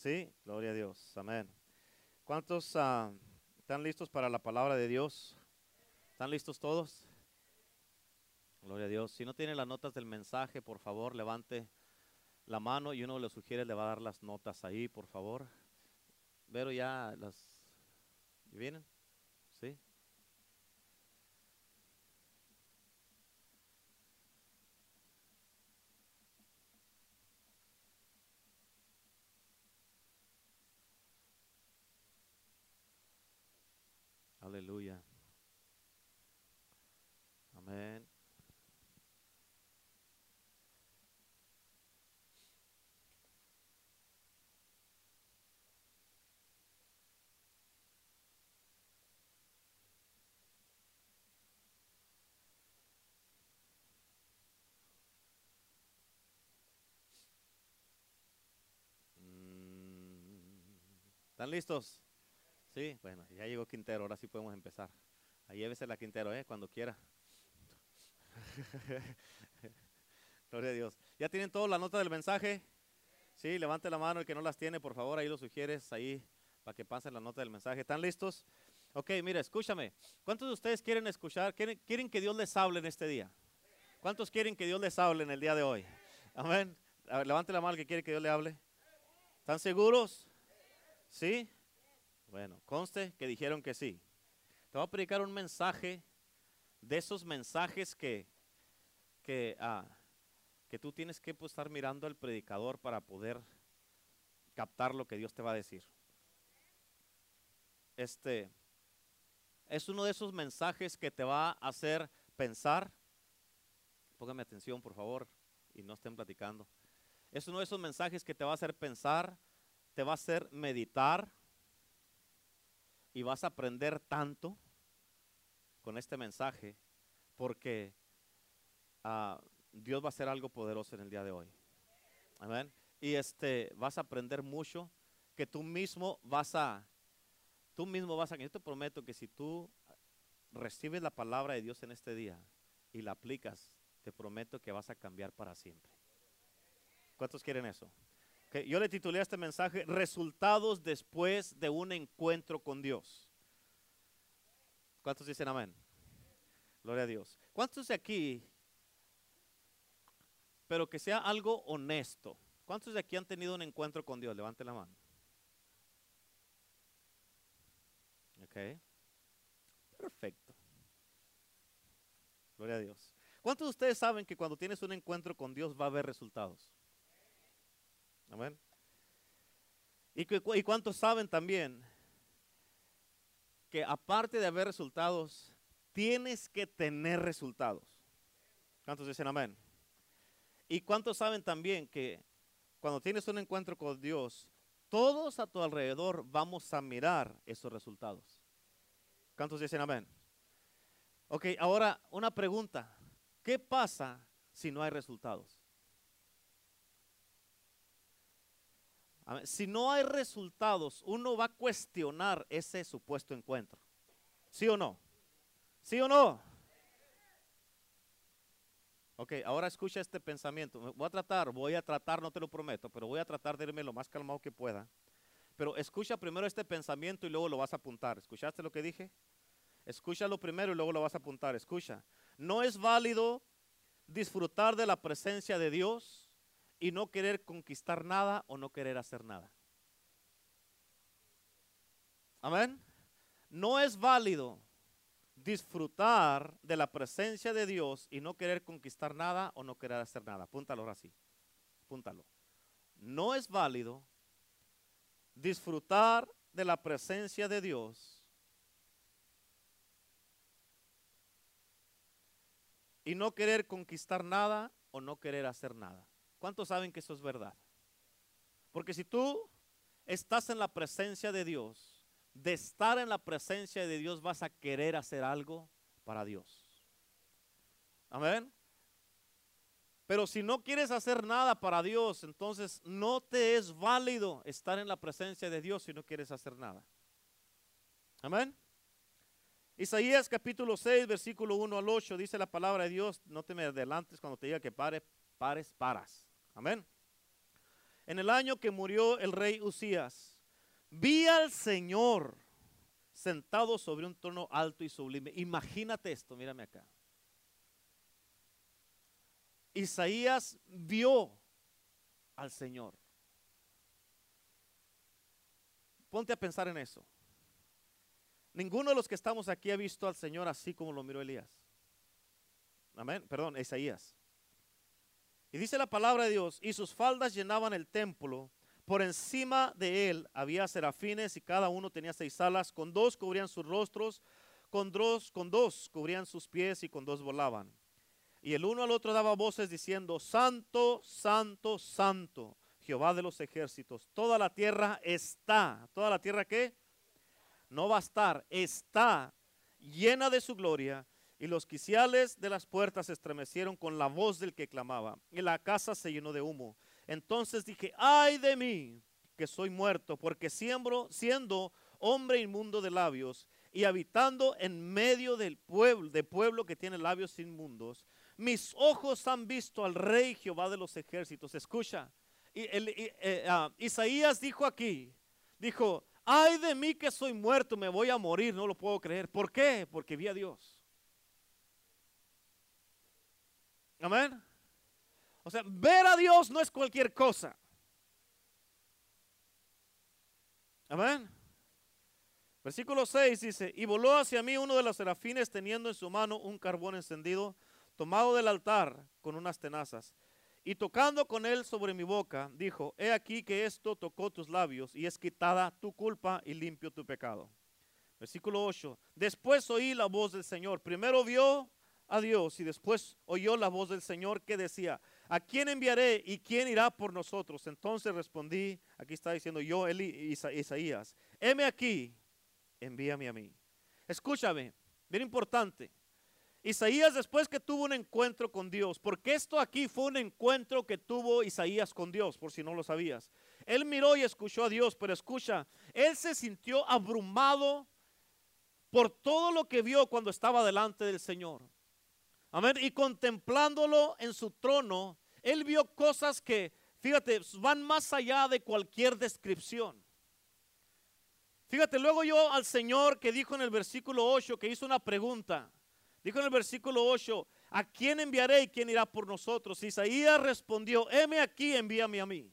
Sí, gloria a Dios. Amén. ¿Cuántos ah, están listos para la palabra de Dios? ¿Están listos todos? Gloria a Dios. Si no tienen las notas del mensaje, por favor, levante la mano y uno le sugiere, le va a dar las notas ahí, por favor. Pero ya las... ¿Vienen? ¿Sí? Aleluya. Amén. Mm, ¿Están listos? Sí, bueno, ya llegó Quintero, ahora sí podemos empezar. Ahí llévese la Quintero, ¿eh? Cuando quiera. Gloria a Dios. ¿Ya tienen toda la nota del mensaje? Sí, levante la mano el que no las tiene, por favor, ahí lo sugieres, ahí, para que pasen la nota del mensaje. ¿Están listos? Ok, mire, escúchame. ¿Cuántos de ustedes quieren escuchar, quieren, quieren que Dios les hable en este día? ¿Cuántos quieren que Dios les hable en el día de hoy? Amén. A ver, levante la mano el que quiere que Dios le hable. ¿Están seguros? ¿Sí? Bueno, conste que dijeron que sí. Te voy a predicar un mensaje de esos mensajes que, que, ah, que tú tienes que pues, estar mirando al predicador para poder captar lo que Dios te va a decir. Este es uno de esos mensajes que te va a hacer pensar. Póngame atención, por favor, y no estén platicando. Es uno de esos mensajes que te va a hacer pensar, te va a hacer meditar y vas a aprender tanto con este mensaje porque ah, Dios va a hacer algo poderoso en el día de hoy. Amén. Y este vas a aprender mucho que tú mismo vas a tú mismo vas a yo te prometo que si tú recibes la palabra de Dios en este día y la aplicas, te prometo que vas a cambiar para siempre. ¿Cuántos quieren eso? Yo le titulé a este mensaje Resultados después de un encuentro con Dios. ¿Cuántos dicen amén? Gloria a Dios. ¿Cuántos de aquí, pero que sea algo honesto? ¿Cuántos de aquí han tenido un encuentro con Dios? Levante la mano. Ok. Perfecto. Gloria a Dios. ¿Cuántos de ustedes saben que cuando tienes un encuentro con Dios va a haber resultados? Amén. ¿Y, y cuántos saben también que aparte de haber resultados, tienes que tener resultados? ¿Cuántos dicen amén? ¿Y cuántos saben también que cuando tienes un encuentro con Dios, todos a tu alrededor vamos a mirar esos resultados? ¿Cuántos dicen amén? Ok, ahora una pregunta. ¿Qué pasa si no hay resultados? Si no hay resultados, uno va a cuestionar ese supuesto encuentro. ¿Sí o no? ¿Sí o no? Ok, ahora escucha este pensamiento. Voy a tratar, voy a tratar, no te lo prometo, pero voy a tratar de irme lo más calmado que pueda. Pero escucha primero este pensamiento y luego lo vas a apuntar. ¿Escuchaste lo que dije? Escúchalo primero y luego lo vas a apuntar. Escucha. No es válido disfrutar de la presencia de Dios y no querer conquistar nada o no querer hacer nada. Amén. No es válido disfrutar de la presencia de Dios y no querer conquistar nada o no querer hacer nada. Apúntalo ahora sí. Apúntalo. No es válido disfrutar de la presencia de Dios y no querer conquistar nada o no querer hacer nada. ¿Cuántos saben que eso es verdad? Porque si tú estás en la presencia de Dios, de estar en la presencia de Dios vas a querer hacer algo para Dios. Amén. Pero si no quieres hacer nada para Dios, entonces no te es válido estar en la presencia de Dios si no quieres hacer nada. Amén. Isaías capítulo 6, versículo 1 al 8 dice la palabra de Dios, no te me adelantes cuando te diga que pare, pares, paras. Amén. en el año que murió el rey Usías, vi al Señor sentado sobre un trono alto y sublime. Imagínate esto, mírame acá. Isaías vio al Señor. Ponte a pensar en eso. Ninguno de los que estamos aquí ha visto al Señor así como lo miró Elías. Amén. Perdón, Isaías. Y dice la palabra de Dios, y sus faldas llenaban el templo. Por encima de él había serafines y cada uno tenía seis alas. Con dos cubrían sus rostros, con dos, con dos cubrían sus pies y con dos volaban. Y el uno al otro daba voces diciendo, Santo, Santo, Santo, Jehová de los ejércitos. Toda la tierra está. ¿Toda la tierra qué? No va a estar, está llena de su gloria. Y los quiciales de las puertas se estremecieron con la voz del que clamaba. Y la casa se llenó de humo. Entonces dije, ay de mí, que soy muerto, porque siembro, siendo hombre inmundo de labios y habitando en medio del pueblo, de pueblo que tiene labios inmundos, mis ojos han visto al rey Jehová de los ejércitos. Escucha, y eh, ah, Isaías dijo aquí, dijo, ay de mí que soy muerto, me voy a morir, no lo puedo creer. ¿Por qué? Porque vi a Dios. Amén. O sea, ver a Dios no es cualquier cosa. Amén. Versículo 6 dice, y voló hacia mí uno de los serafines teniendo en su mano un carbón encendido, tomado del altar con unas tenazas. Y tocando con él sobre mi boca, dijo, he aquí que esto tocó tus labios y es quitada tu culpa y limpio tu pecado. Versículo 8, después oí la voz del Señor. Primero vio a Dios y después oyó la voz del Señor que decía, ¿a quién enviaré y quién irá por nosotros? Entonces respondí, aquí está diciendo yo, Eli, Isaías, heme aquí, envíame a mí. Escúchame, bien importante. Isaías después que tuvo un encuentro con Dios, porque esto aquí fue un encuentro que tuvo Isaías con Dios, por si no lo sabías. Él miró y escuchó a Dios, pero escucha, él se sintió abrumado por todo lo que vio cuando estaba delante del Señor. Y contemplándolo en su trono, él vio cosas que, fíjate, van más allá de cualquier descripción. Fíjate, luego yo al Señor que dijo en el versículo 8, que hizo una pregunta, dijo en el versículo 8, ¿a quién enviaré y quién irá por nosotros? Isaías respondió, heme aquí, envíame a mí.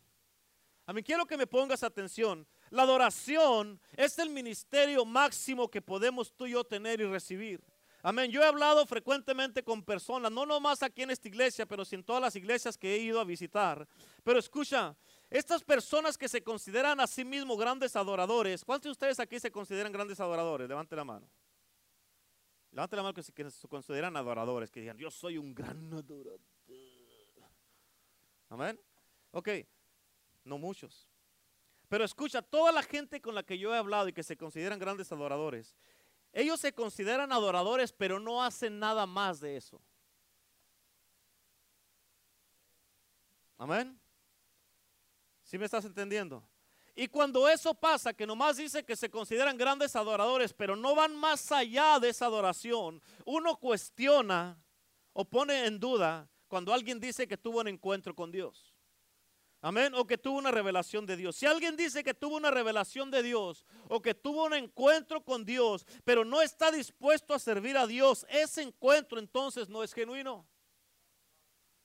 A mí quiero que me pongas atención. La adoración es el ministerio máximo que podemos tú y yo tener y recibir. Amén. Yo he hablado frecuentemente con personas, no nomás aquí en esta iglesia, pero sí en todas las iglesias que he ido a visitar. Pero escucha, estas personas que se consideran a sí mismos grandes adoradores, ¿cuántos de ustedes aquí se consideran grandes adoradores? Levante la mano. Levante la mano que se, consideran adoradores, que digan, yo soy un gran adorador. Amén. Ok, no muchos. Pero escucha, toda la gente con la que yo he hablado y que se consideran grandes adoradores, ellos se consideran adoradores, pero no hacen nada más de eso. Amén. ¿Sí me estás entendiendo? Y cuando eso pasa, que nomás dice que se consideran grandes adoradores, pero no van más allá de esa adoración, uno cuestiona o pone en duda cuando alguien dice que tuvo un encuentro con Dios. Amén. O que tuvo una revelación de Dios. Si alguien dice que tuvo una revelación de Dios o que tuvo un encuentro con Dios, pero no está dispuesto a servir a Dios, ese encuentro entonces no es genuino.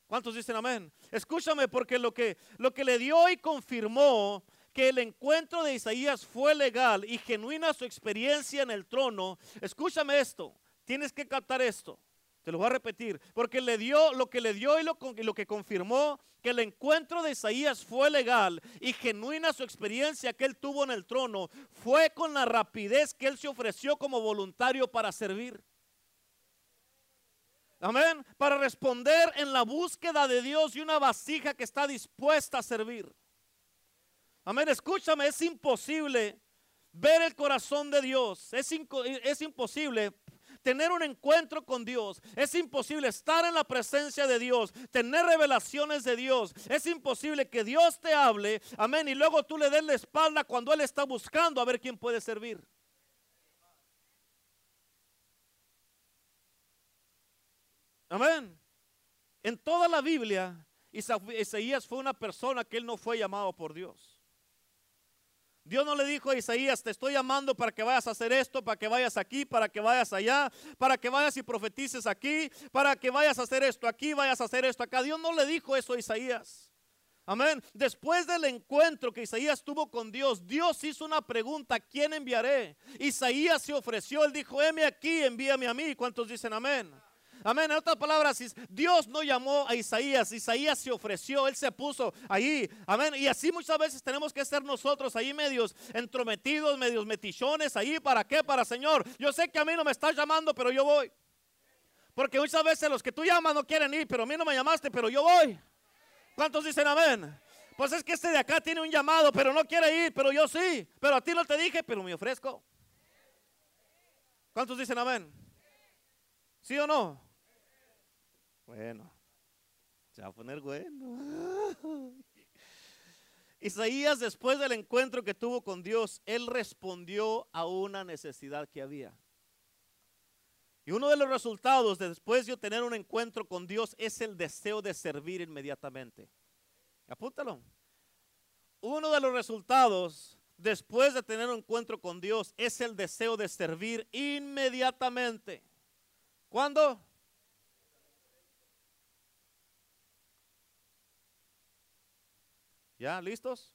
¿Cuántos dicen amén? Escúchame porque lo que, lo que le dio y confirmó que el encuentro de Isaías fue legal y genuina su experiencia en el trono, escúchame esto, tienes que captar esto. Te lo voy a repetir, porque le dio lo que le dio y lo, que confirmó que el encuentro de Isaías fue legal y genuina su experiencia que él tuvo en el trono fue con la rapidez que él se ofreció como voluntario para servir. Amén. Para responder en la búsqueda de Dios y una vasija que está dispuesta a servir. Amén. Escúchame, es imposible ver el corazón de Dios. Es imposible tener un encuentro con Dios. Es imposible estar en la presencia de Dios, tener revelaciones de Dios. Es imposible que Dios te hable, amén, y luego tú le des la espalda cuando Él está buscando a ver quién puede servir. Amén. En toda la Biblia Isaías fue una persona que él no fue llamado por Dios. Dios no le dijo a Isaías, te estoy llamando para que vayas a hacer esto, para que vayas aquí, para que vayas allá, para que vayas y profetices aquí, para que vayas a hacer esto aquí, vayas a hacer esto acá. Dios no le dijo eso a Isaías. Amén. Después del encuentro que Isaías tuvo con Dios, Dios hizo una pregunta, ¿quién enviaré? Isaías se ofreció, él dijo, heme aquí, envíame a mí. ¿Cuántos dicen amén? Amén. En otras palabras, Dios no llamó a Isaías, Isaías se ofreció, él se puso ahí. Amén. Y así muchas veces tenemos que ser nosotros ahí medios entrometidos, medios metichones, ahí. ¿Para qué? Para Señor. Yo sé que a mí no me estás llamando, pero yo voy. Porque muchas veces los que tú llamas no quieren ir, pero a mí no me llamaste, pero yo voy. ¿Cuántos dicen amén? Pues es que este de acá tiene un llamado, pero no quiere ir, pero yo sí. Pero a ti no te dije, pero me ofrezco. ¿Cuántos dicen amén? ¿Sí o no? Bueno, se va a poner bueno. Isaías, después del encuentro que tuvo con Dios, él respondió a una necesidad que había. Y uno de los resultados de después de tener un encuentro con Dios es el deseo de servir inmediatamente. Apúntalo. Uno de los resultados después de tener un encuentro con Dios es el deseo de servir inmediatamente. ¿Cuándo? ¿Ya listos?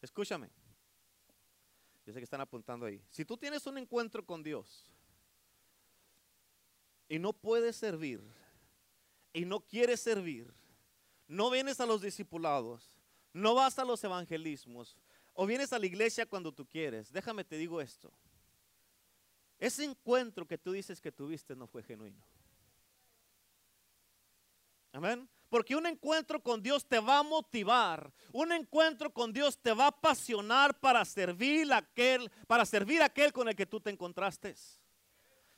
Escúchame. Yo sé que están apuntando ahí. Si tú tienes un encuentro con Dios y no puedes servir y no quieres servir, no vienes a los discipulados, no vas a los evangelismos o vienes a la iglesia cuando tú quieres, déjame te digo esto. Ese encuentro que tú dices que tuviste no fue genuino. Amén. Porque un encuentro con Dios te va a motivar. Un encuentro con Dios te va a apasionar para servir a aquel, para servir a aquel con el que tú te encontraste.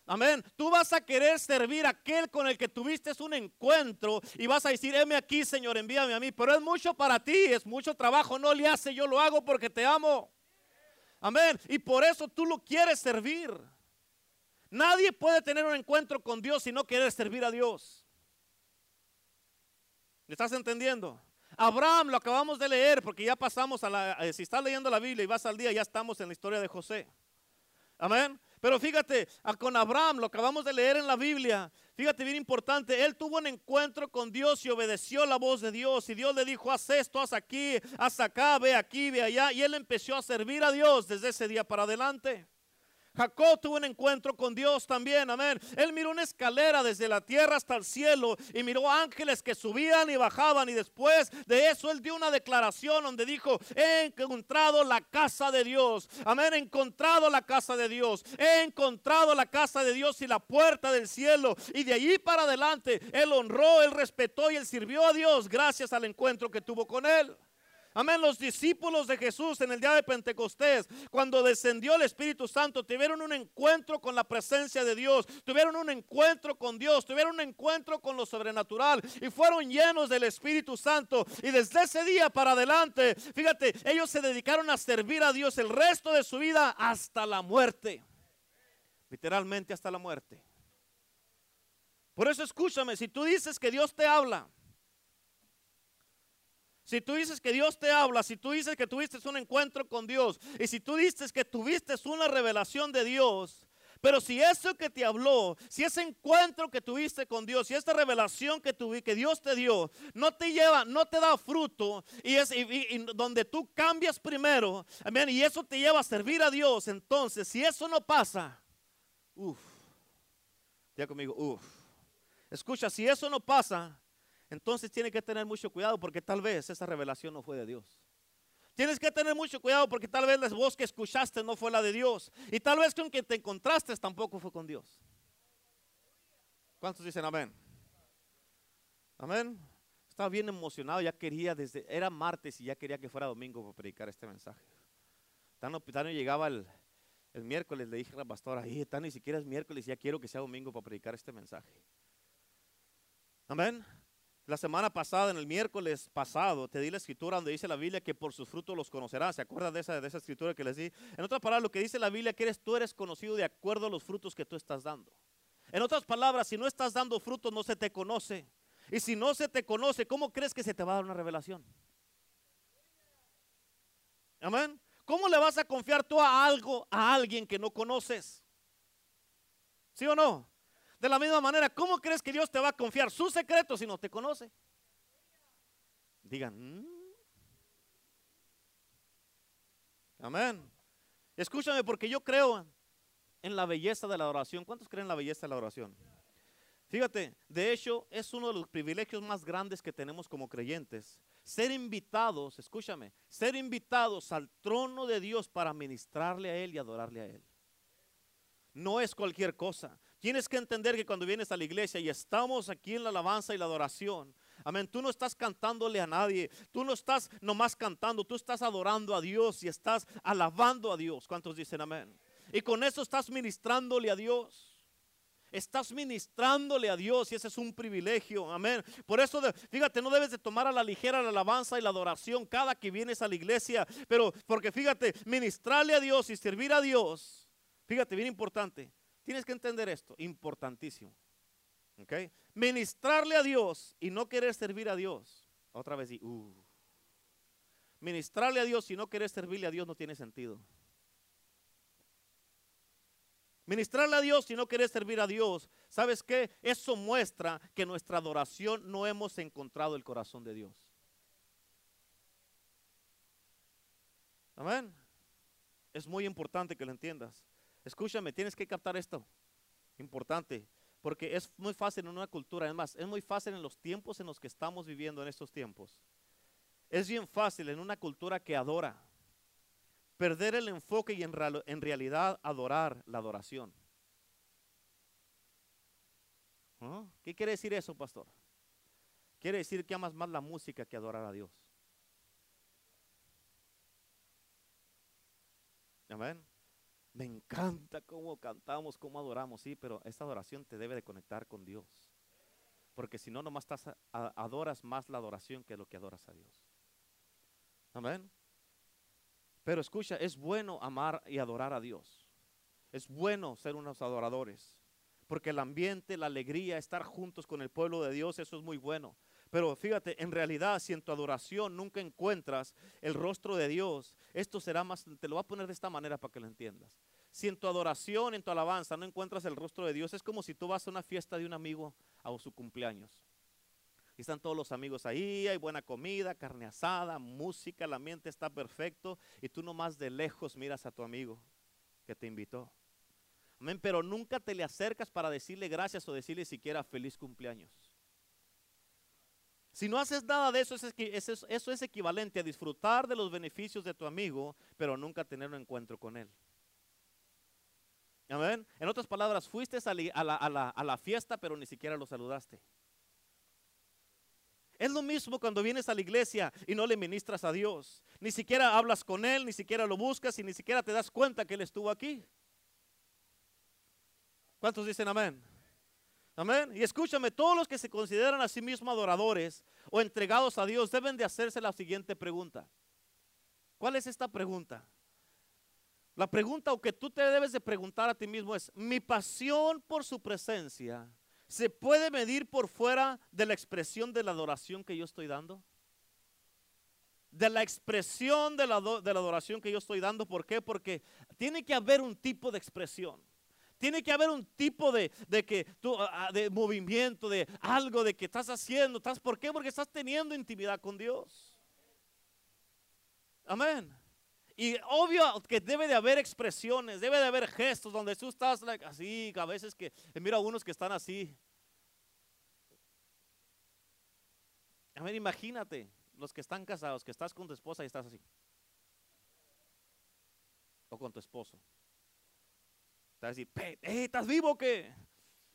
Amén. Tú vas a querer servir a aquel con el que tuviste un encuentro y vas a decir, heme aquí, Señor, envíame a mí. Pero es mucho para ti, es mucho trabajo. No le hace, yo lo hago porque te amo. Amén. Y por eso tú lo quieres servir. Nadie puede tener un encuentro con Dios si no quiere servir a Dios. ¿Me estás entendiendo? Abraham lo acabamos de leer porque ya pasamos a la, eh, si estás leyendo la Biblia y vas al día, ya estamos en la historia de José. Amén. Pero fíjate, con Abraham lo acabamos de leer en la Biblia. Fíjate bien importante, él tuvo un encuentro con Dios y obedeció la voz de Dios. Y Dios le dijo, haz esto, haz aquí, haz acá, ve aquí, ve allá. Y él empezó a servir a Dios desde ese día para adelante. Jacob tuvo un encuentro con Dios también, amén. Él miró una escalera desde la tierra hasta el cielo y miró ángeles que subían y bajaban y después de eso él dio una declaración donde dijo, he encontrado la casa de Dios, amén, he encontrado la casa de Dios, he encontrado la casa de Dios y la puerta del cielo y de allí para adelante él honró, él respetó y él sirvió a Dios gracias al encuentro que tuvo con él. Amén. Los discípulos de Jesús en el día de Pentecostés, cuando descendió el Espíritu Santo, tuvieron un encuentro con la presencia de Dios, tuvieron un encuentro con Dios, tuvieron un encuentro con lo sobrenatural y fueron llenos del Espíritu Santo. Y desde ese día para adelante, fíjate, ellos se dedicaron a servir a Dios el resto de su vida hasta la muerte. Literalmente hasta la muerte. Por eso escúchame, si tú dices que Dios te habla, si tú dices que Dios te habla, si tú dices que tuviste un encuentro con Dios, y si tú dices que tuviste una revelación de Dios, pero si eso que te habló, si ese encuentro que tuviste con Dios, si esta revelación que, que Dios te dio, no te lleva, no te da fruto, y es donde tú cambias primero, amén, y eso te lleva a servir a Dios, entonces, si eso no pasa, uff, ya conmigo, uff, escucha, si eso no pasa, entonces tiene que tener mucho cuidado porque tal vez esa revelación no fue de Dios. Tienes que tener mucho cuidado porque tal vez la voz que escuchaste no fue la de Dios. Y tal vez con quien te encontraste tampoco fue con Dios. ¿Cuántos dicen amén? Amén. Estaba bien emocionado, ya quería desde, era martes y ya quería que fuera domingo para predicar este mensaje. Tan, tan llegaba el, el, miércoles, le dije a la pastora, tan ni siquiera es miércoles, ya quiero que sea domingo para predicar este mensaje. Amén. La semana pasada, en el miércoles pasado, te di la escritura donde dice la Biblia que por sus frutos los conocerás. ¿Se acuerdan de esa, de esa escritura que les di? En otras palabras, lo que dice la Biblia que eres, tú eres conocido de acuerdo a los frutos que tú estás dando. En otras palabras, si no estás dando frutos, no se te conoce. Y si no se te conoce, ¿cómo crees que se te va a dar una revelación? Amén. ¿Cómo le vas a confiar tú a algo, a alguien que no conoces? ¿Sí o no? De la misma manera, ¿cómo crees que Dios te va a confiar su secreto si no te conoce? Digan, mm". amén. Escúchame porque yo creo en la belleza de la oración. ¿Cuántos creen en la belleza de la oración? Fíjate, de hecho es uno de los privilegios más grandes que tenemos como creyentes. Ser invitados, escúchame, ser invitados al trono de Dios para ministrarle a Él y adorarle a Él. No es cualquier cosa. Tienes que entender que cuando vienes a la iglesia y estamos aquí en la alabanza y la adoración, amén, tú no estás cantándole a nadie, tú no estás nomás cantando, tú estás adorando a Dios y estás alabando a Dios. ¿Cuántos dicen amén? Y con eso estás ministrándole a Dios. Estás ministrándole a Dios y ese es un privilegio. Amén. Por eso, fíjate, no debes de tomar a la ligera la alabanza y la adoración cada que vienes a la iglesia. Pero porque fíjate, ministrarle a Dios y servir a Dios. Fíjate, bien importante. Tienes que entender esto, importantísimo. ¿Ok? Ministrarle a Dios y no querer servir a Dios. Otra vez, y, uh. Ministrarle a Dios y no querer servirle a Dios no tiene sentido. Ministrarle a Dios y no querer servir a Dios, ¿sabes qué? Eso muestra que nuestra adoración no hemos encontrado el corazón de Dios. Amén. Es muy importante que lo entiendas. Escúchame, tienes que captar esto. Importante. Porque es muy fácil en una cultura, además, es muy fácil en los tiempos en los que estamos viviendo en estos tiempos. Es bien fácil en una cultura que adora. Perder el enfoque y en, realidad adorar la adoración. ¿Ah? ¿Qué quiere decir eso, pastor? Quiere decir que amas más la música que adorar a Dios. Amén. Me encanta cómo cantamos, cómo adoramos, sí, pero esta adoración te debe de conectar con Dios. Porque si no, nomás estás, adoras más la adoración que lo que adoras a Dios. Amén. Pero escucha, es bueno amar y adorar a Dios. Es bueno ser unos adoradores. Porque el ambiente, la alegría, estar juntos con el pueblo de Dios, eso es muy bueno. Pero fíjate, en realidad, si en tu adoración nunca encuentras el rostro de Dios, esto será más, te lo voy a poner de esta manera para que lo entiendas. Si en tu adoración, en tu alabanza, no encuentras el rostro de Dios, es como si tú vas a una fiesta de un amigo a su cumpleaños. Y están todos los amigos ahí, hay buena comida, carne asada, música, el ambiente está perfecto y tú nomás de lejos miras a tu amigo que te invitó. Amén, pero nunca te le acercas para decirle gracias o decirle siquiera feliz cumpleaños. Si no haces nada de eso, eso es equivalente a disfrutar de los beneficios de tu amigo, pero nunca tener un encuentro con él. Amén. En otras palabras, fuiste a la, fiesta, pero ni siquiera lo saludaste. Es lo mismo cuando vienes a la iglesia y no le ministras a Dios. Ni siquiera hablas con Él, ni siquiera lo buscas y ni siquiera te das cuenta que Él estuvo aquí. ¿Cuántos dicen amén? Amén. Y escúchame, todos los que se consideran a sí mismos adoradores o entregados a Dios deben de hacerse la siguiente pregunta. ¿Cuál es esta pregunta? La pregunta o que tú te debes de preguntar a ti mismo es, ¿mi pasión por su presencia se puede medir por fuera de la expresión de la adoración que yo estoy dando? De la expresión de la, de la adoración que yo estoy dando. ¿Por qué? Porque tiene que haber un tipo de expresión. Tiene que haber un tipo de, que tú, ah, de movimiento, de algo de que estás haciendo. ¿Por qué? Porque estás teniendo intimidad con Dios. Amén. Y obvio que debe de haber expresiones, debe de haber gestos donde tú estás así, a veces que, mira unos que están así. Amén, imagínate los que están casados, que estás con tu esposa y estás así. O con tu esposo. Estás así, eh, ¿estás vivo o?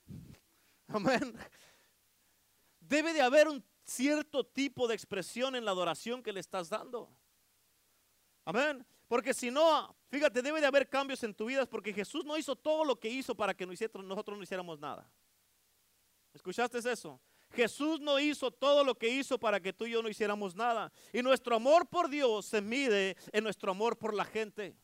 Amén. Debe de haber un cierto tipo de expresión en la adoración que le estás dando. Amén. Porque si no, fíjate, debe de haber cambios en tu vida porque Jesús no hizo todo lo que hizo para que nosotros no hiciéramos nada. ¿Escuchaste eso? Jesús no hizo todo lo que hizo para que tú y yo no hiciéramos nada. Y nuestro amor por Dios se mide en nuestro amor por la gente.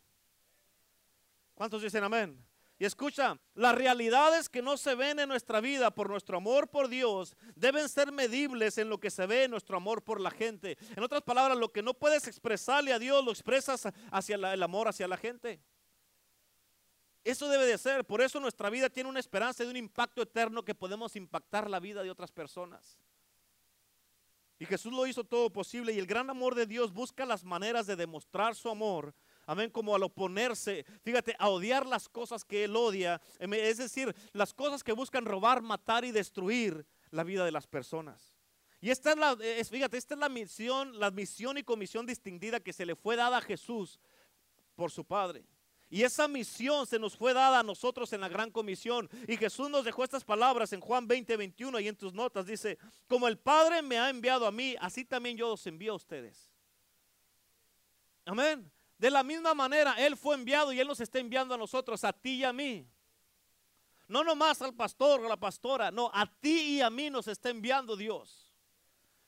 ¿Cuántos dicen amén? Y escucha, las realidades que no se ven en nuestra vida por nuestro amor por Dios deben ser medibles en lo que se ve en nuestro amor por la gente. En otras palabras, lo que no puedes expresarle a Dios lo expresas hacia el amor hacia la gente. Eso debe de ser. Por eso nuestra vida tiene una esperanza de un impacto eterno que podemos impactar la vida de otras personas. Y Jesús lo hizo todo posible y el gran amor de Dios busca las maneras de demostrar su amor. Amén, como al oponerse, fíjate, a odiar las cosas que Él odia. Em, es decir, las cosas que buscan robar, matar y destruir la vida de las personas. Y esta es la, fíjate, esta es la misión, la misión y comisión distinguida que se le fue dada a Jesús por su Padre. Y esa misión se nos fue dada a nosotros en la gran comisión. Y Jesús nos dejó estas palabras en Juan 20, 21 y en tus notas. Dice, como el Padre me ha enviado a mí, así también yo os envío a ustedes. Amén. De la misma manera, Él fue enviado y Él nos está enviando a nosotros, a ti y a mí. No nomás al pastor o a la pastora, no, a ti y a mí nos está enviando Dios.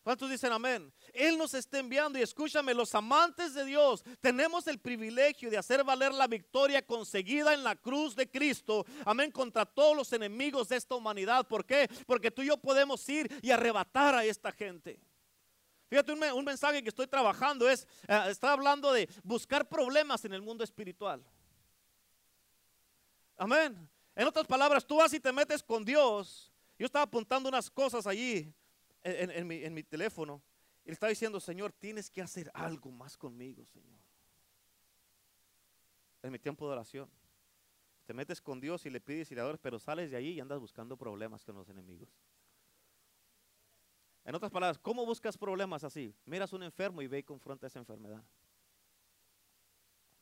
¿Cuántos dicen amén? Él nos está enviando y escúchame, los amantes de Dios tenemos el privilegio de hacer valer la victoria conseguida en la cruz de Cristo, amén, contra todos los enemigos de esta humanidad. ¿Por qué? Porque tú y yo podemos ir y arrebatar a esta gente. Fíjate, un, mensaje que estoy trabajando es, eh, está hablando de buscar problemas en el mundo espiritual. Amén. En otras palabras, tú vas y te metes con Dios. Yo estaba apuntando unas cosas allí en, mi, en mi teléfono. Y le estaba diciendo, Señor, tienes que hacer algo más conmigo, Señor. En mi tiempo de oración. Te metes con Dios y le pides y le adoras, pero sales de ahí y andas buscando problemas con los enemigos. En otras palabras, ¿cómo buscas problemas así? Miras un enfermo y ve y confronta esa enfermedad.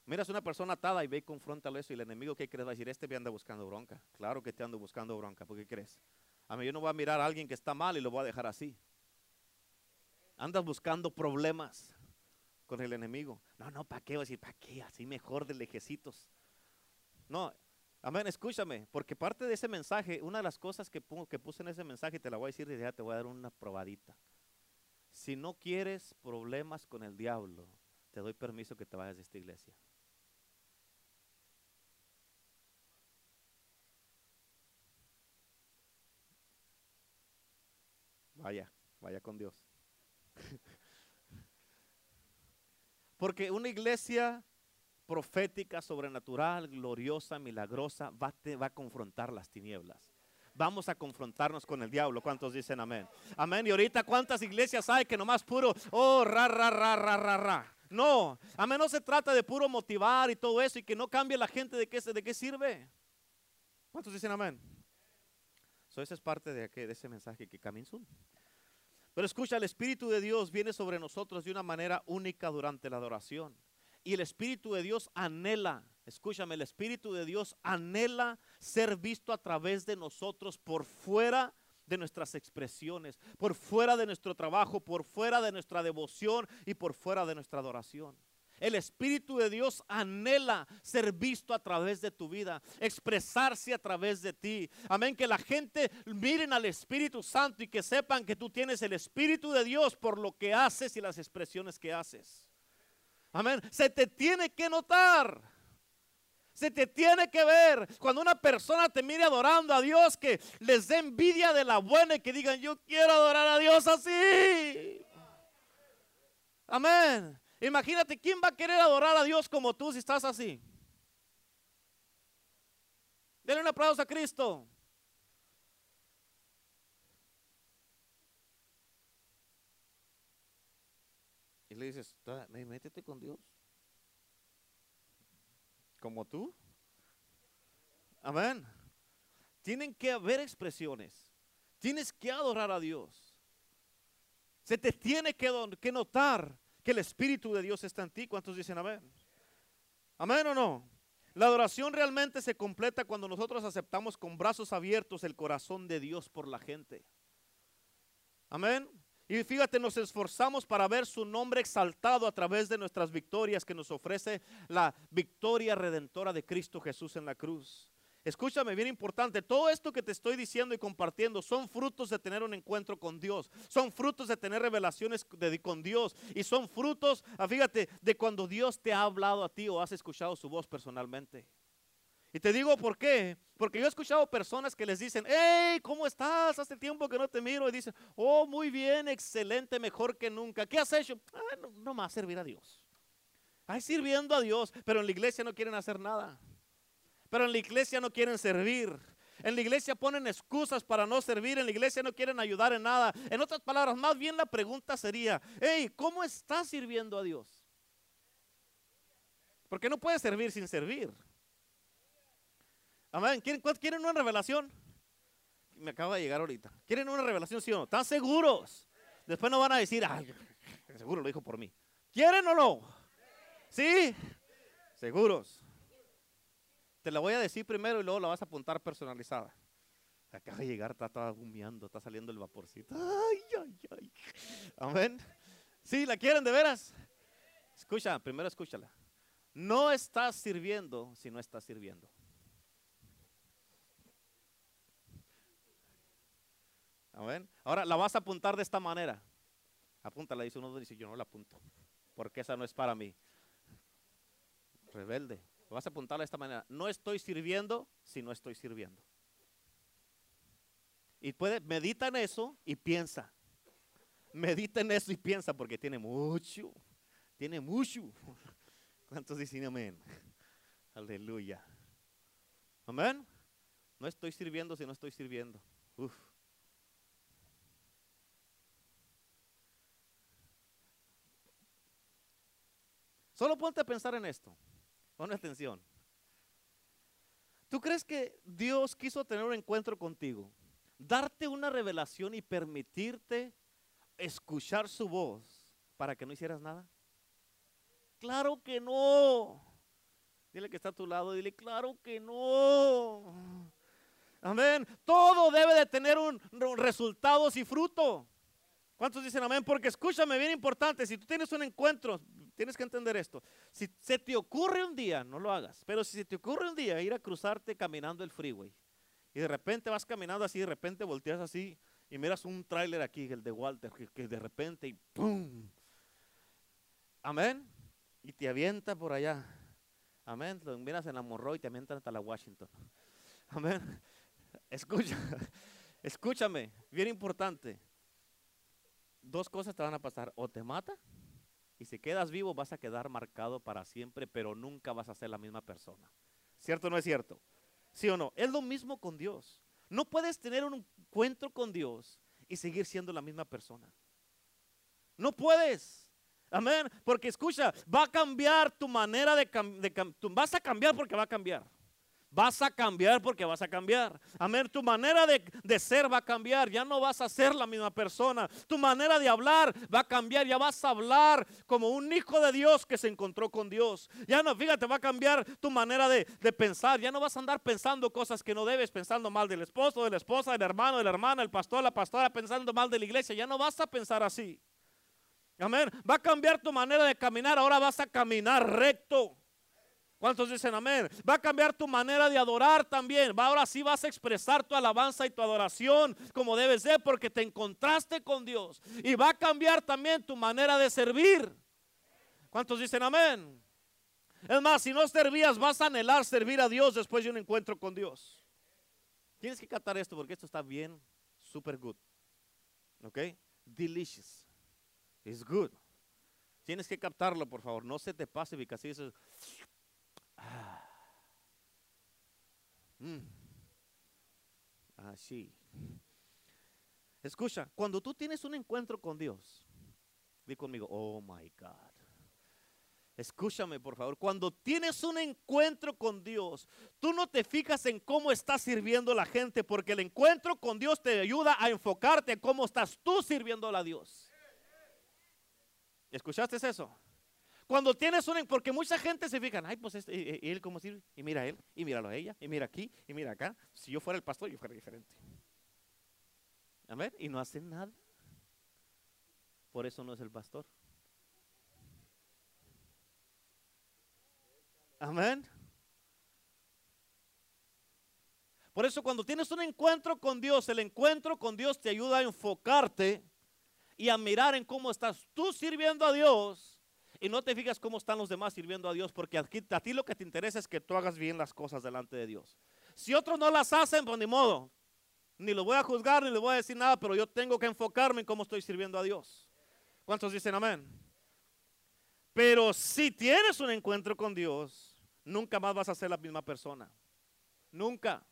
Miras una persona atada y ve y confronta eso y el enemigo que crees va a decir, este me anda buscando bronca. Claro que te ando buscando bronca, ¿por qué crees? A mí yo no voy a mirar a alguien que está mal y lo voy a dejar así. Andas buscando problemas con el enemigo. No, no, ¿para qué? Voy a decir, ¿para qué? Así mejor de lejecitos. No, amén, escúchame, porque parte de ese mensaje, una de las cosas que, puse en ese mensaje, te la voy a decir, ya te voy a dar una probadita. Si no quieres problemas con el diablo, te doy permiso que te vayas de esta iglesia. Vaya, vaya con Dios. Porque una iglesia profética, sobrenatural, gloriosa, milagrosa, va, va a confrontar las tinieblas. Vamos a confrontarnos con el diablo. ¿Cuántos dicen amén? Amén. Y ahorita, ¿cuántas iglesias hay que nomás puro, oh, ra, ra, ra, ra, ra, ra? No, amén. No se trata de puro motivar y todo eso y que no cambie la gente de qué, de qué sirve. ¿Cuántos dicen amén? So, esa es parte de, de ese mensaje que camina pero escucha, el Espíritu de Dios viene sobre nosotros de una manera única durante la adoración. Y el Espíritu de Dios anhela, escúchame, el Espíritu de Dios anhela ser visto a través de nosotros por fuera de nuestras expresiones, por fuera de nuestro trabajo, por fuera de nuestra devoción y por fuera de nuestra adoración. El Espíritu de Dios anhela ser visto a través de tu vida, expresarse a través de ti. Amén, que la gente miren al Espíritu Santo y que sepan que tú tienes el Espíritu de Dios por lo que haces y las expresiones que haces. Amén, se te tiene que notar. Se te tiene que ver cuando una persona te mire adorando a Dios que les dé envidia de la buena y que digan, yo quiero adorar a Dios así. Amén. Imagínate, ¿quién va a querer adorar a Dios como tú si estás así? Denle un aplauso a Cristo. Le dices, métete con Dios. Como tú. Amén. Tienen que haber expresiones. Tienes que adorar a Dios. Se te tiene que, que notar que el Espíritu de Dios está en ti. ¿Cuántos dicen amén? Amén o no. La adoración realmente se completa cuando nosotros aceptamos con brazos abiertos el corazón de Dios por la gente. Amén. Y fíjate, nos esforzamos para ver su nombre exaltado a través de nuestras victorias que nos ofrece la victoria redentora de Cristo Jesús en la cruz. escúchame, bien importante, todo esto que te estoy diciendo y compartiendo son frutos de tener un encuentro con Dios, son frutos de tener revelaciones de, con Dios y son frutos, ah, fíjate, de cuando Dios te ha hablado a ti o has escuchado su voz personalmente. Y te digo por qué. Porque yo he escuchado personas que les dicen, hey, ¿cómo estás? Hace tiempo que no te miro. Y dicen, oh, muy bien, excelente, mejor que nunca. ¿Qué has hecho? Ah, no, no más servir a Dios. Ay, sirviendo a Dios, pero en la iglesia no quieren hacer nada. Pero en la iglesia no quieren servir. En la iglesia ponen excusas para no servir. En la iglesia no quieren ayudar en nada. En otras palabras, más bien la pregunta sería, hey, ¿cómo estás sirviendo a Dios? Porque no puedes servir sin servir. Amén. ¿Quieren, ¿Quieren una revelación? Me acaba de llegar ahorita. ¿Quieren una revelación, sí o no? ¿Están seguros? Después no van a decir, ay, seguro lo dijo por mí. ¿Quieren o no? ¿Sí? Seguros. Te la voy a decir primero y luego la vas a apuntar personalizada. Acaba de llegar, está, está humeando, está saliendo el vaporcito. Ay, ay, ay. Amén. ¿Sí? ¿La quieren de veras? Escucha, primero escúchala. No estás sirviendo si no estás sirviendo. Amén. Ahora la vas a apuntar de esta manera. Apúntala, dice uno, dice yo no la apunto, porque esa no es para mí rebelde. vas a apuntar de esta manera. No estoy sirviendo si no estoy sirviendo. Y puede, medita en eso y piensa. Medita en eso y piensa porque tiene mucho. Tiene mucho. ¿Cuántos dicen amén? Aleluya. Amén. No estoy sirviendo si no estoy sirviendo. Solo ponte a pensar en esto. Pon atención. ¿Tú crees que Dios quiso tener un encuentro contigo? Darte una revelación y permitirte escuchar su voz para que no hicieras nada? Claro que no. Dile que está a tu lado, dile, claro que no. Amén. Todo debe de tener un, resultados y fruto. ¿Cuántos dicen amén? Porque escúchame, bien importante, si tú tienes un encuentro, tienes que entender esto. Si se te ocurre un día, no lo hagas, pero si se te ocurre un día ir a cruzarte caminando el freeway y de repente vas caminando así, de repente volteas así y miras un tráiler aquí, el de Walter, que, de repente y ¡pum! Amén. Y te avienta por allá. Amén. Lo miras en la morro y te avientan hasta la Washington. Amén. Escucha, escúchame, bien importante dos cosas te van a pasar. O te mata y si quedas vivo vas a quedar marcado para siempre, pero nunca vas a ser la misma persona. ¿Cierto o no es cierto? ¿Sí o no? Es lo mismo con Dios. No puedes tener un encuentro con Dios y seguir siendo la misma persona. No puedes. Amén. Porque escucha, va a cambiar tu manera de, de vas a cambiar porque va a cambiar. Vas a cambiar porque vas a cambiar. Amén. Tu manera de, ser va a cambiar. Ya no vas a ser la misma persona. Tu manera de hablar va a cambiar. Ya vas a hablar como un hijo de Dios que se encontró con Dios. Ya no, fíjate, va a cambiar tu manera de, de pensar. Ya no vas a andar pensando cosas que no debes, pensando mal del esposo, de la esposa, del hermano, de la hermana, el pastor, la pastora, pensando mal de la iglesia. Ya no vas a pensar así. Amén. Va a cambiar tu manera de caminar. Ahora vas a caminar recto. ¿Cuántos dicen amén? Va a cambiar tu manera de adorar también. Ahora sí vas a expresar tu alabanza y tu adoración como debe ser porque te encontraste con Dios. Y va a cambiar también tu manera de servir. ¿Cuántos dicen amén? Es más, si no servías, vas a anhelar servir a Dios después de un encuentro con Dios. Tienes que captar esto porque esto está bien, super good. ¿Ok? Delicious. It's good. Tienes que captarlo, por favor. No se te pase porque así es Mm. Así. Escucha, cuando tú tienes un encuentro con Dios, di conmigo, oh my God. Escúchame, por favor. Cuando tienes un encuentro con Dios, tú no te fijas en cómo estás sirviendo la gente, porque el encuentro con Dios te ayuda a enfocarte en cómo estás tú sirviendo a Dios. ¿Escuchaste eso? Cuando tienes un, porque mucha gente se fija, ay, pues este, ¿y él cómo sirve, y mira a él, y míralo a ella, y mira aquí, y mira acá. Si yo fuera el pastor, yo fuera diferente. Amén, y no hacen nada. Por eso no es el pastor. Amén. Por eso cuando tienes un encuentro con Dios, el encuentro con Dios te ayuda a enfocarte y a mirar en cómo estás tú sirviendo a Dios y no te fijas cómo están los demás sirviendo a Dios, porque a ti lo que te interesa es que tú hagas bien las cosas delante de Dios. Si otros no las hacen, pues ni modo. Ni lo voy a juzgar, ni le voy a decir nada, pero yo tengo que enfocarme en cómo estoy sirviendo a Dios. ¿Cuántos dicen amén? Pero si tienes un encuentro con Dios, nunca más vas a ser la misma persona. Nunca.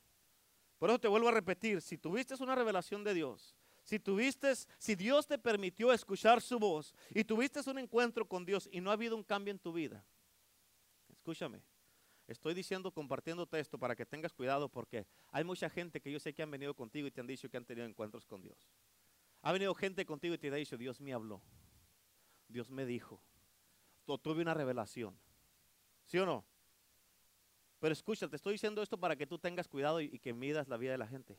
Por eso te vuelvo a repetir, si tuviste una revelación de Dios, si tuviste, si Dios te permitió escuchar su voz y tuviste un encuentro con Dios y no ha habido un cambio en tu vida, escúchame, estoy diciendo, compartiéndote esto para que tengas cuidado porque hay mucha gente que yo sé que han venido contigo y te han dicho que han tenido encuentros con Dios. Ha venido gente contigo y te ha dicho, Dios me habló, Dios me dijo, tuve una revelación. ¿Sí o no? Pero escucha, te estoy diciendo esto para que tú tengas cuidado y, y que midas la vida de la gente.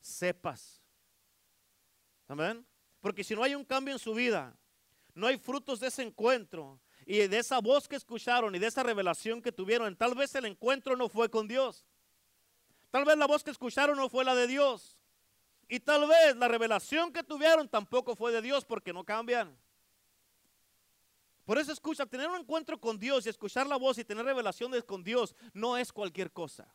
Sepas Amén. Porque si no hay un cambio en su vida, no hay frutos de ese encuentro y de esa voz que escucharon y de esa revelación que tuvieron, tal vez el encuentro no fue con Dios. Tal vez la voz que escucharon no fue la de Dios. Y tal vez la revelación que tuvieron tampoco fue de Dios porque no cambian. Por eso escucha, tener un encuentro con Dios y escuchar la voz y tener revelaciones con Dios no es cualquier cosa.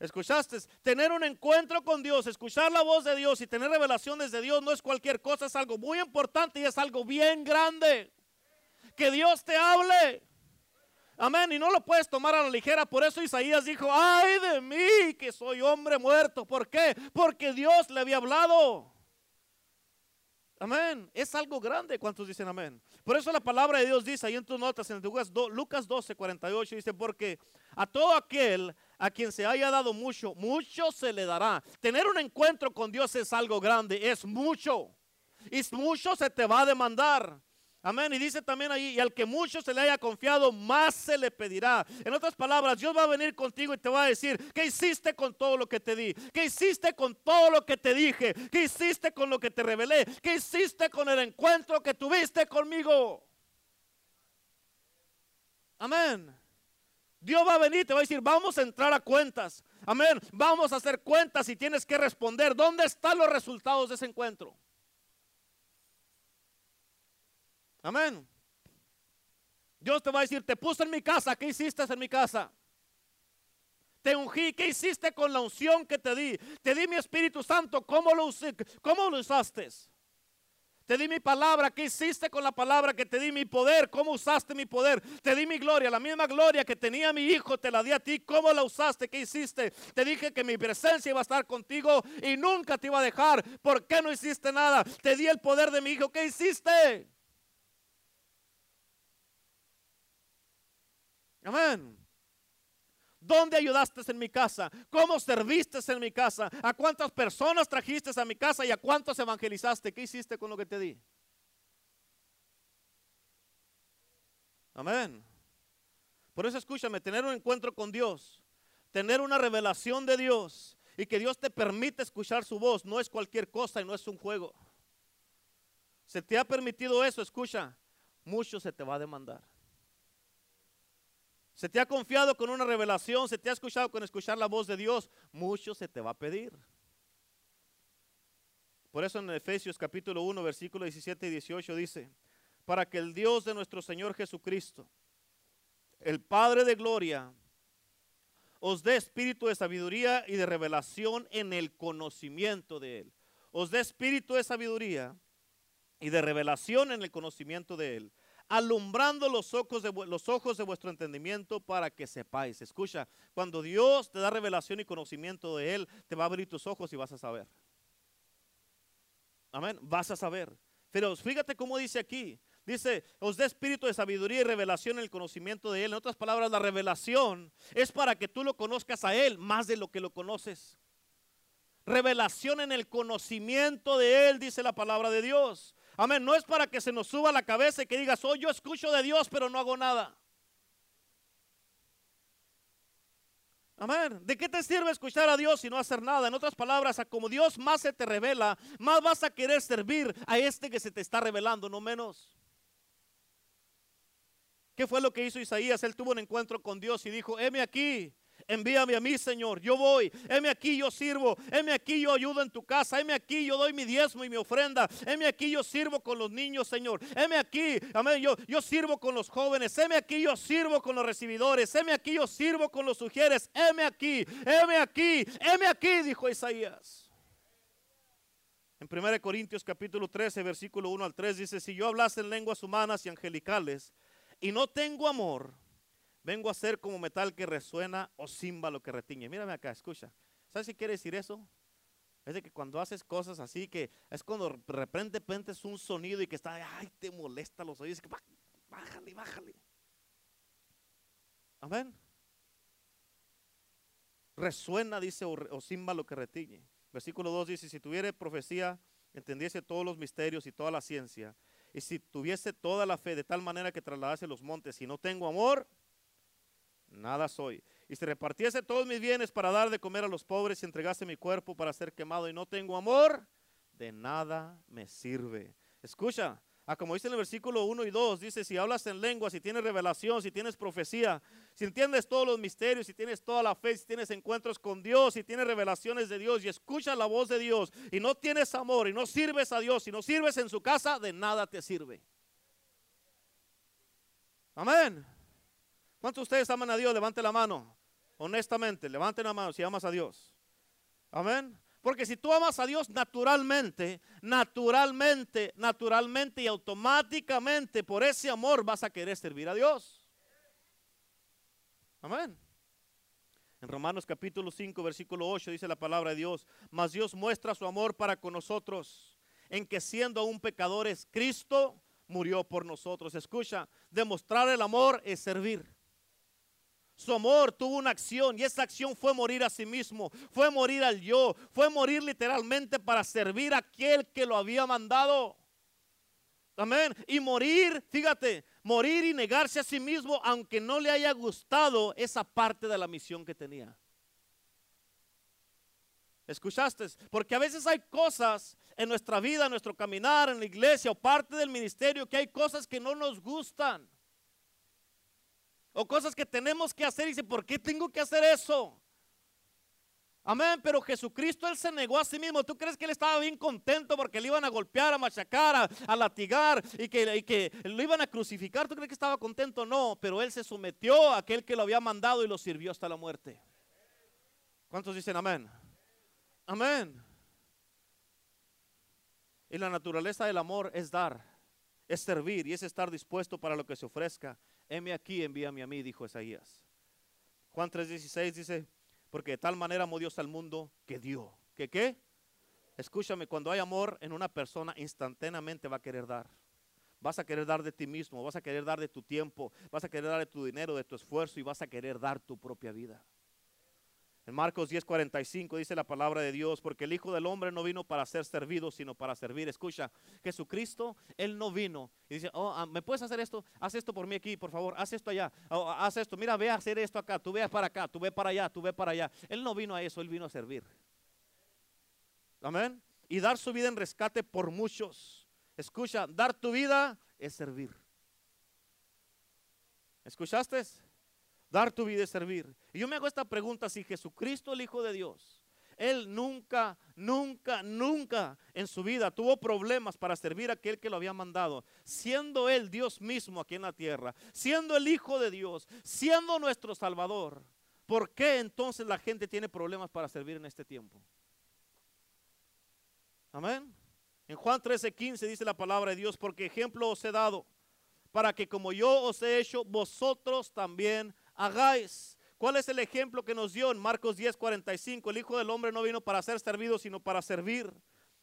¿Escuchaste? Tener un encuentro con Dios, escuchar la voz de Dios y tener revelaciones de Dios no es cualquier cosa, es algo muy importante y es algo bien grande. Que Dios te hable. Amén. Y no lo puedes tomar a la ligera. Por eso Isaías dijo, ay de mí que soy hombre muerto. ¿Por qué? Porque Dios le había hablado. Amén. Es algo grande. ¿Cuántos dicen amén? Por eso la palabra de Dios dice ahí en tus notas, en Lucas 12, 48, dice, porque a todo aquel a quien se haya dado mucho, mucho se le dará. Tener un encuentro con Dios es algo grande, es mucho. Y mucho se te va a demandar. Amén. Y dice también ahí, y al que mucho se le haya confiado, más se le pedirá. En otras palabras, Dios va a venir contigo y te va a decir, ¿qué hiciste con todo lo que te di? ¿Qué hiciste con todo lo que te dije? ¿Qué hiciste con lo que te revelé? ¿Qué hiciste con el encuentro que tuviste conmigo? Amén. Dios va a venir y te va a decir, vamos a entrar a cuentas. Amén. Vamos a hacer cuentas y tienes que responder. ¿Dónde están los resultados de ese encuentro? Amén. Dios te va a decir, te puse en mi casa, ¿qué hiciste en mi casa? Te ungí, ¿qué hiciste con la unción que te di? Te di mi Espíritu Santo, ¿cómo lo, cómo lo usaste? Te di mi palabra. ¿Qué hiciste con la palabra que te di mi poder? ¿Cómo usaste mi poder? Te di mi gloria. La misma gloria que tenía mi hijo te la di a ti. ¿Cómo la usaste? ¿Qué hiciste? Te dije que mi presencia iba a estar contigo y nunca te iba a dejar. ¿Por qué no hiciste nada? Te di el poder de mi hijo. ¿Qué hiciste? Amén. ¿Dónde ayudaste en mi casa? ¿Cómo serviste en mi casa? ¿A cuántas personas trajiste a mi casa y a cuántos evangelizaste? ¿Qué hiciste con lo que te di? Amén. Por eso escúchame, tener un encuentro con Dios, tener una revelación de Dios y que Dios te permite escuchar su voz no es cualquier cosa y no es un juego. Se te ha permitido eso, escucha, mucho se te va a demandar. Se te ha confiado con una revelación, se te ha escuchado con escuchar la voz de Dios, mucho se te va a pedir. Por eso en Efesios capítulo 1, versículo 17 y 18 dice, para que el Dios de nuestro Señor Jesucristo, el Padre de Gloria, os dé espíritu de sabiduría y de revelación en el conocimiento de Él. Os dé espíritu de sabiduría y de revelación en el conocimiento de Él alumbrando los ojos, de, los ojos de vuestro entendimiento para que sepáis. Escucha, cuando Dios te da revelación y conocimiento de Él, te va a abrir tus ojos y vas a saber. Amén, vas a saber. Pero fíjate cómo dice aquí. Dice, os dé espíritu de sabiduría y revelación en el conocimiento de Él. En otras palabras, la revelación es para que tú lo conozcas a Él más de lo que lo conoces. Revelación en el conocimiento de Él, dice la palabra de Dios. Amén. No es para que se nos suba la cabeza y que digas, oh, yo escucho de Dios, pero no hago nada. Amén. ¿De qué te sirve escuchar a Dios y no hacer nada? En otras palabras, a como Dios más se te revela, más vas a querer servir a este que se te está revelando, no menos. ¿Qué fue lo que hizo Isaías? Él tuvo un encuentro con Dios y dijo, heme aquí, Envíame a mí, Señor. Yo voy. Heme aquí, yo sirvo. Heme aquí, yo ayudo en tu casa. Heme aquí, yo doy mi diezmo y mi ofrenda. Heme aquí, yo sirvo con los niños, Señor. Heme aquí, amén. Yo, yo sirvo con los jóvenes. Heme aquí, yo sirvo con los recibidores. Heme aquí, yo sirvo con los sugieres. Heme aquí, heme aquí, heme aquí, dijo Isaías. En 1 Corintios capítulo 13, versículo 1 al 3 dice, si yo hablase en lenguas humanas y angelicales y no tengo amor, vengo a ser como metal que resuena o címbalo que retiñe. Mírame acá, escucha. ¿Sabes si quiere decir eso? Es de que cuando haces cosas así, que es cuando de repente es un sonido y que está, ay, te molesta los oídos, que bájale, bájale. Amén. Resuena, dice, o, címbalo que retiñe. Versículo 2 dice, si tuviera profecía, entendiese todos los misterios y toda la ciencia, y si tuviese toda la fe de tal manera que trasladase los montes, y no tengo amor, nada soy. Y si repartiese todos mis bienes para dar de comer a los pobres y entregase mi cuerpo para ser quemado y no tengo amor, de nada me sirve. Escucha, Ah, como dice en el versículo 1 y 2, dice, si hablas en lengua, si tienes revelación, si tienes profecía, si entiendes todos los misterios, si tienes toda la fe, si tienes encuentros con Dios, si tienes revelaciones de Dios y escuchas la voz de Dios y no tienes amor y no sirves a Dios y no sirves en su casa, de nada te sirve. Amén. ¿Cuántos de ustedes aman a Dios? Levante la mano. Honestamente, levante la mano si amas a Dios. Amén. Porque si tú amas a Dios naturalmente, naturalmente, naturalmente y automáticamente por ese amor vas a querer servir a Dios. Amén. En Romanos capítulo 5, versículo 8 dice la palabra de Dios, mas Dios muestra su amor para con nosotros, en que siendo aún pecadores, Cristo murió por nosotros. Escucha, demostrar el amor es servir. Su amor tuvo una acción y esa acción fue morir a sí mismo, fue morir al yo, fue morir literalmente para servir a aquel que lo había mandado. Amén. Y morir, fíjate, morir y negarse a sí mismo aunque no le haya gustado esa parte de la misión que tenía. ¿Escuchaste? Porque a veces hay cosas en nuestra vida, en nuestro caminar, en la iglesia o parte del ministerio que hay cosas que no nos gustan. O cosas que tenemos que hacer y dice, ¿por qué tengo que hacer eso? Amén, pero Jesucristo Él se negó a sí mismo. ¿Tú crees que Él estaba bien contento porque le iban a golpear, a machacar, a, latigar y que, y que, lo iban a crucificar? ¿Tú crees que estaba contento? No, pero Él se sometió a aquel que lo había mandado y lo sirvió hasta la muerte. ¿Cuántos dicen amén? Amén. Y la naturaleza del amor es dar, es servir y es estar dispuesto para lo que se ofrezca heme aquí, envíame a mí, dijo Isaías. Juan 3:16 dice, porque de tal manera amó Dios al mundo que dio. ¿Que qué? Escúchame, cuando hay amor en una persona, instantáneamente va a querer dar. Vas a querer dar de ti mismo, vas a querer dar de tu tiempo, vas a querer dar de tu dinero, de tu esfuerzo y vas a querer dar tu propia vida. En Marcos 10:45 dice la palabra de Dios, porque el Hijo del Hombre no vino para ser servido, sino para servir. Escucha, Jesucristo, Él no vino y dice, oh, ah, ¿me puedes hacer esto? Haz esto por mí aquí, por favor, haz esto allá, oh, haz esto, mira, ve a hacer esto acá, tú ve para acá, tú ve para allá, tú ve para allá. Él no vino a eso, Él vino a servir. Amén. Y dar su vida en rescate por muchos. Escucha, dar tu vida es servir. ¿Escuchaste? Dar tu vida es servir. Y yo me hago esta pregunta, si Jesucristo el Hijo de Dios, Él nunca, nunca, nunca en su vida tuvo problemas para servir a aquel que lo había mandado, siendo Él Dios mismo aquí en la tierra, siendo el Hijo de Dios, siendo nuestro Salvador, ¿por qué entonces la gente tiene problemas para servir en este tiempo? Amén. En Juan 13, 15 dice la palabra de Dios, porque ejemplo os he dado, para que como yo os he hecho, vosotros también hagáis. ¿Cuál es el ejemplo que nos dio en Marcos 10, 45? El Hijo del Hombre no vino para ser servido, sino para servir.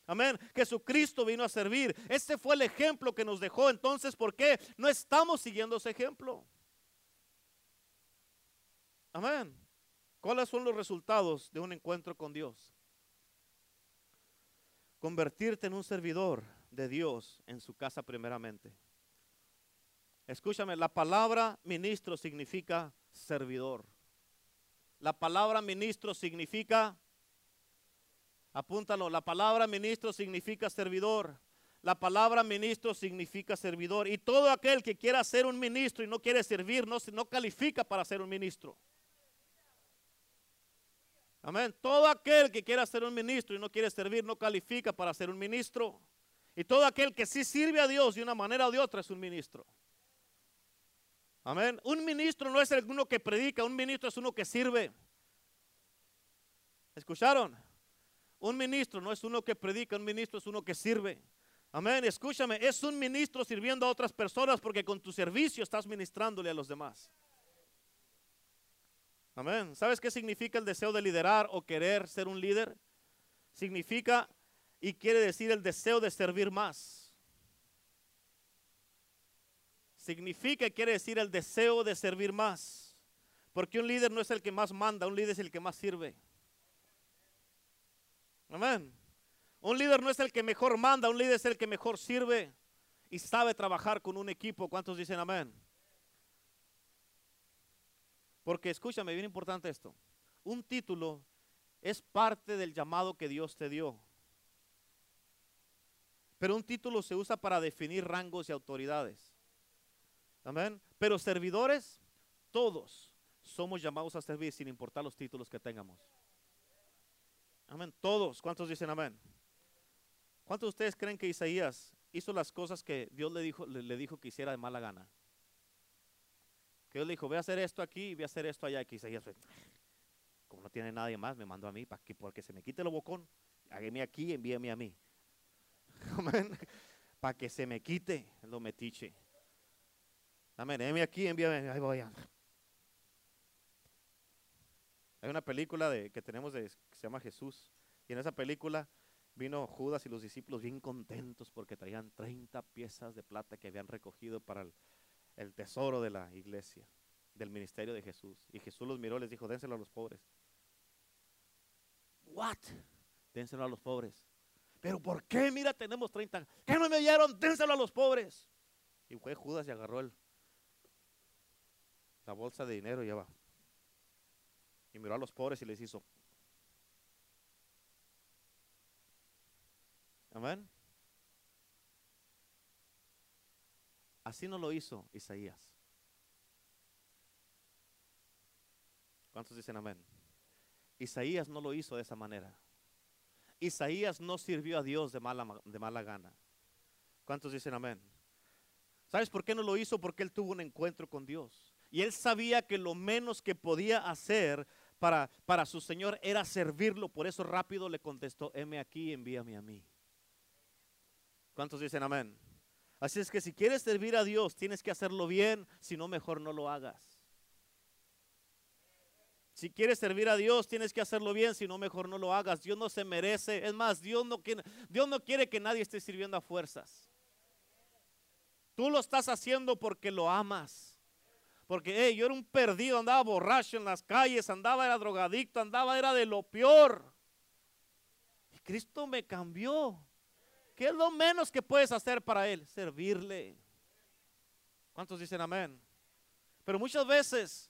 Amén. Jesucristo vino a servir. Este fue el ejemplo que nos dejó. Entonces, ¿por qué no estamos siguiendo ese ejemplo? Amén. ¿Cuáles son los resultados de un encuentro con Dios? Convertirte en un servidor de Dios en su casa primeramente. Escúchame, la palabra ministro significa servidor. La palabra ministro significa, apúntalo, la palabra ministro significa servidor. La palabra ministro significa servidor. Y todo aquel que quiera ser un ministro y no quiere servir, no, califica para ser un ministro. Amén. Todo aquel que quiera ser un ministro y no quiere servir no califica para ser un ministro. Y todo aquel que sí sirve a Dios de una manera o de otra es un ministro. Amén. Un ministro no es uno que predica, un ministro es uno que sirve. ¿Escucharon? Un ministro no es uno que predica, un ministro es uno que sirve. Amén. Escúchame, es un ministro sirviendo a otras personas porque con tu servicio estás ministrándole a los demás. Amén. ¿Sabes qué significa el deseo de liderar o querer ser un líder? Significa y quiere decir el deseo de servir más. Significa quiere decir el deseo de servir más. Porque un líder no es el que más manda, un líder es el que más sirve. Amén. Un líder no es el que mejor manda, un líder es el que mejor sirve y sabe trabajar con un equipo. ¿Cuántos dicen amén? Porque escúchame, bien importante esto. Un título es parte del llamado que Dios te dio. Pero un título se usa para definir rangos y autoridades. Amén. Pero servidores, todos somos llamados a servir sin importar los títulos que tengamos. Amén. Todos. ¿Cuántos dicen amén? ¿Cuántos de ustedes creen que Isaías hizo las cosas que Dios le dijo, le, dijo que hiciera de mala gana? Que Dios le dijo, voy a hacer esto aquí y voy a hacer esto allá. Que Isaías como no tiene nadie más, me mandó a mí para que porque se me quite el bocón. Hágame aquí y envíeme a mí. Amén. Para que se me quite lo metiche. Amén. Envíame aquí, envíame. Ahí voy. Hay una película de, que tenemos de, que se llama Jesús. Y en esa película vino Judas y los discípulos bien contentos porque traían 30 piezas de plata que habían recogido para el, tesoro de la iglesia, del ministerio de Jesús. Y Jesús los miró y les dijo, dénselo a los pobres. What? Dénselo a los pobres. Pero ¿por qué? Mira, tenemos 30. ¿Qué no me oyeron? Dénselo a los pobres. Y fue Judas y agarró el, la bolsa de dinero y ya va. Y miró a los pobres y les hizo. Amén. Así no lo hizo Isaías. ¿Cuántos dicen amén? Isaías no lo hizo de esa manera. Isaías no sirvió a Dios de mala, de mala gana. ¿Cuántos dicen amén? ¿Sabes por qué no lo hizo? Porque él tuvo un encuentro con Dios. Y él sabía que lo menos que podía hacer para, para su Señor era servirlo. Por eso rápido le contestó, heme aquí, envíame a mí. ¿Cuántos dicen amén? Así es que si quieres servir a Dios, tienes que hacerlo bien, si no, mejor no lo hagas. Si quieres servir a Dios, tienes que hacerlo bien, si no, mejor no lo hagas. Dios no se merece. Es más, Dios no quiere, Dios no quiere que nadie esté sirviendo a fuerzas. Tú lo estás haciendo porque lo amas. Porque yo era un perdido, andaba borracho en las calles, andaba, era drogadicto, andaba, era de lo peor. Y Cristo me cambió. ¿Qué es lo menos que puedes hacer para Él? Servirle. ¿Cuántos dicen amén? Pero muchas veces,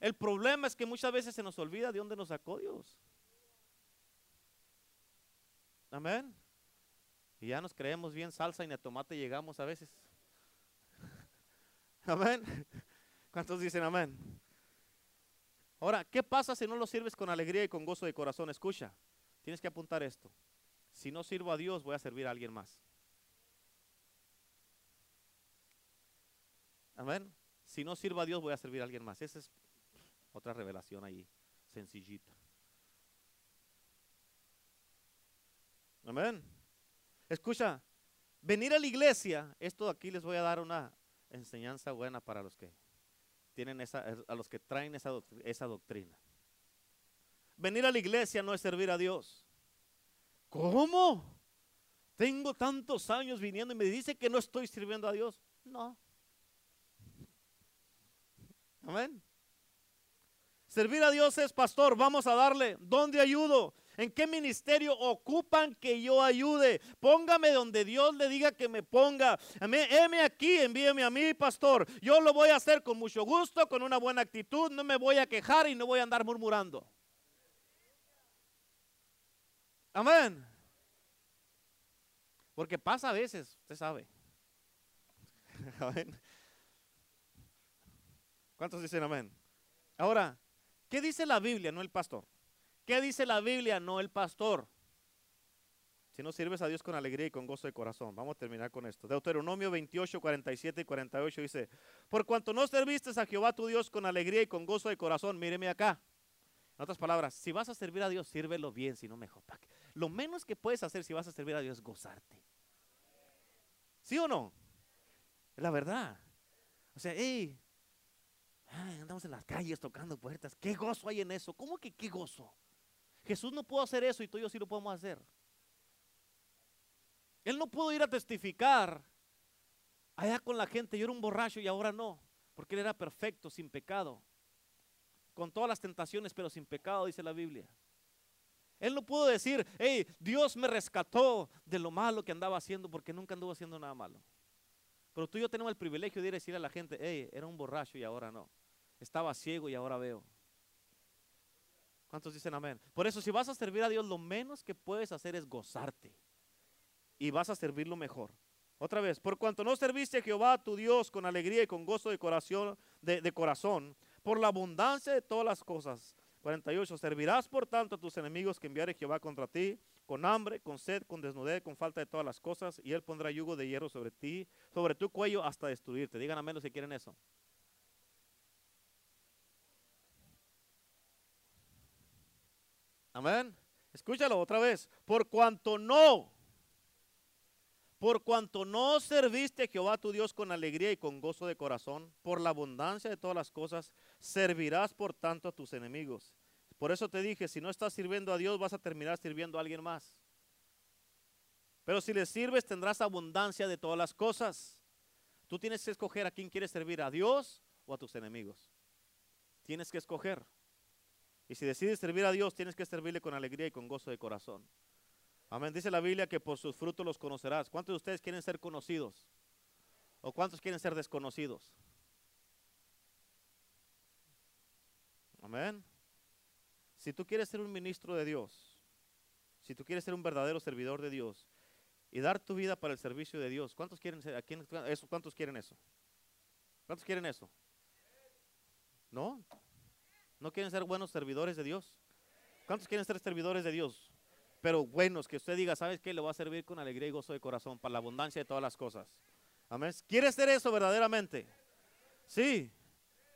el problema es que muchas veces se nos olvida de dónde nos sacó Dios. Amén. Y ya nos creemos bien salsa y ni a tomate llegamos a veces. Amén. ¿Cuántos dicen amén? Ahora, ¿qué pasa si no lo sirves con alegría y con gozo de corazón? Escucha, tienes que apuntar esto si no sirvo a Dios, voy a servir a alguien más. Amén. Si no sirvo a Dios, voy a servir a alguien más. Esa es otra revelación ahí, sencillita. Amén. Escucha, venir a la iglesia, esto aquí les voy a dar una enseñanza buena para los que tienen esa, a los que traen esa, esa doctrina. Venir a la iglesia no es servir a Dios. ¿Cómo? Tengo tantos años viniendo y me dice que no estoy sirviendo a Dios. No. Amén. Servir a Dios es, pastor, vamos a darle. ¿Dónde ayudo? ¿En qué ministerio ocupan que yo ayude? Póngame donde Dios le diga que me ponga. Heme aquí, envíeme a mí, pastor. Yo lo voy a hacer con mucho gusto, con una buena actitud. No me voy a quejar y no voy a andar murmurando. Amén. Porque pasa a veces, usted sabe. Amén. ¿Cuántos dicen amén? Ahora, ¿qué dice la Biblia, no el pastor? ¿Qué dice la Biblia? No el pastor. Si no sirves a Dios con alegría y con gozo de corazón. Vamos a terminar con esto. Deuteronomio 28, 47 y 48 dice, por cuanto no serviste a Jehová tu Dios con alegría y con gozo de corazón, míreme acá. En otras palabras, si vas a servir a Dios, sírvelo bien, si no mejor. Lo menos que puedes hacer si vas a servir a Dios es gozarte. ¿Sí o no? Es la verdad. O sea, hey, andamos en las calles tocando puertas. ¿Qué gozo hay en eso? ¿Cómo que qué gozo? Jesús no pudo hacer eso y tú y yo sí lo podemos hacer. Él no pudo ir a testificar allá con la gente. Yo era un borracho y ahora no, porque él era perfecto, sin pecado con todas las tentaciones, pero sin pecado, dice la Biblia. Él no pudo decir, hey, Dios me rescató de lo malo que andaba haciendo, porque nunca anduvo haciendo nada malo. Pero tú y yo tenemos el privilegio de ir a decir a la gente, hey, era un borracho y ahora no. Estaba ciego y ahora veo. ¿Cuántos dicen amén? Por eso, si vas a servir a Dios, lo menos que puedes hacer es gozarte. Y vas a servirlo mejor. Otra vez, por cuanto no serviste a Jehová tu Dios con alegría y con gozo de corazón, de corazón por la abundancia de todas las cosas. 48. Servirás por tanto a tus enemigos que enviare Jehová contra ti, con hambre, con sed, con desnudez, con falta de todas las cosas, y él pondrá yugo de hierro sobre ti, sobre tu cuello hasta destruirte. Digan a menos si quieren eso. Amén. Escúchalo otra vez. Por cuanto no por cuanto no serviste a Jehová tu Dios con alegría y con gozo de corazón, por la abundancia de todas las cosas, servirás por tanto a tus enemigos. Por eso te dije, si no estás sirviendo a Dios, vas a terminar sirviendo a alguien más. Pero si le sirves, tendrás abundancia de todas las cosas. Tú tienes que escoger a quién quieres servir, a Dios o a tus enemigos. Tienes que escoger. Y si decides servir a Dios, tienes que servirle con alegría y con gozo de corazón. Amén. Dice la Biblia que por sus frutos los conocerás. ¿Cuántos de ustedes quieren ser conocidos? ¿O cuántos quieren ser desconocidos? Amén. Si tú quieres ser un ministro de Dios, si tú quieres ser un verdadero servidor de Dios y dar tu vida para el servicio de Dios, ¿cuántos quieren ser, eso, ¿cuántos quieren eso? ¿Cuántos quieren eso? ¿No? ¿No quieren ser buenos servidores de Dios? ¿Cuántos quieren ser servidores de Dios? pero buenos, que usted diga, ¿sabes qué? Le va a servir con alegría y gozo de corazón para la abundancia de todas las cosas. Amén. ¿Quiere ser eso verdaderamente? Sí.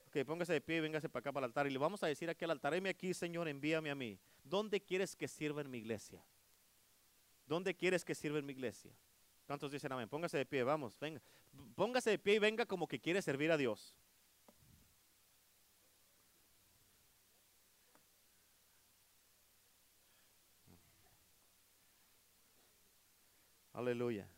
Ok, póngase de pie y véngase para acá para el altar y le vamos a decir aquí al altar, heme aquí, Señor, envíame a mí. ¿Dónde quieres que sirva en mi iglesia? ¿Dónde quieres que sirva en mi iglesia? ¿Cuántos dicen amén? Póngase de pie, vamos, venga. Póngase de pie y venga como que quiere servir a Dios. Aleluya.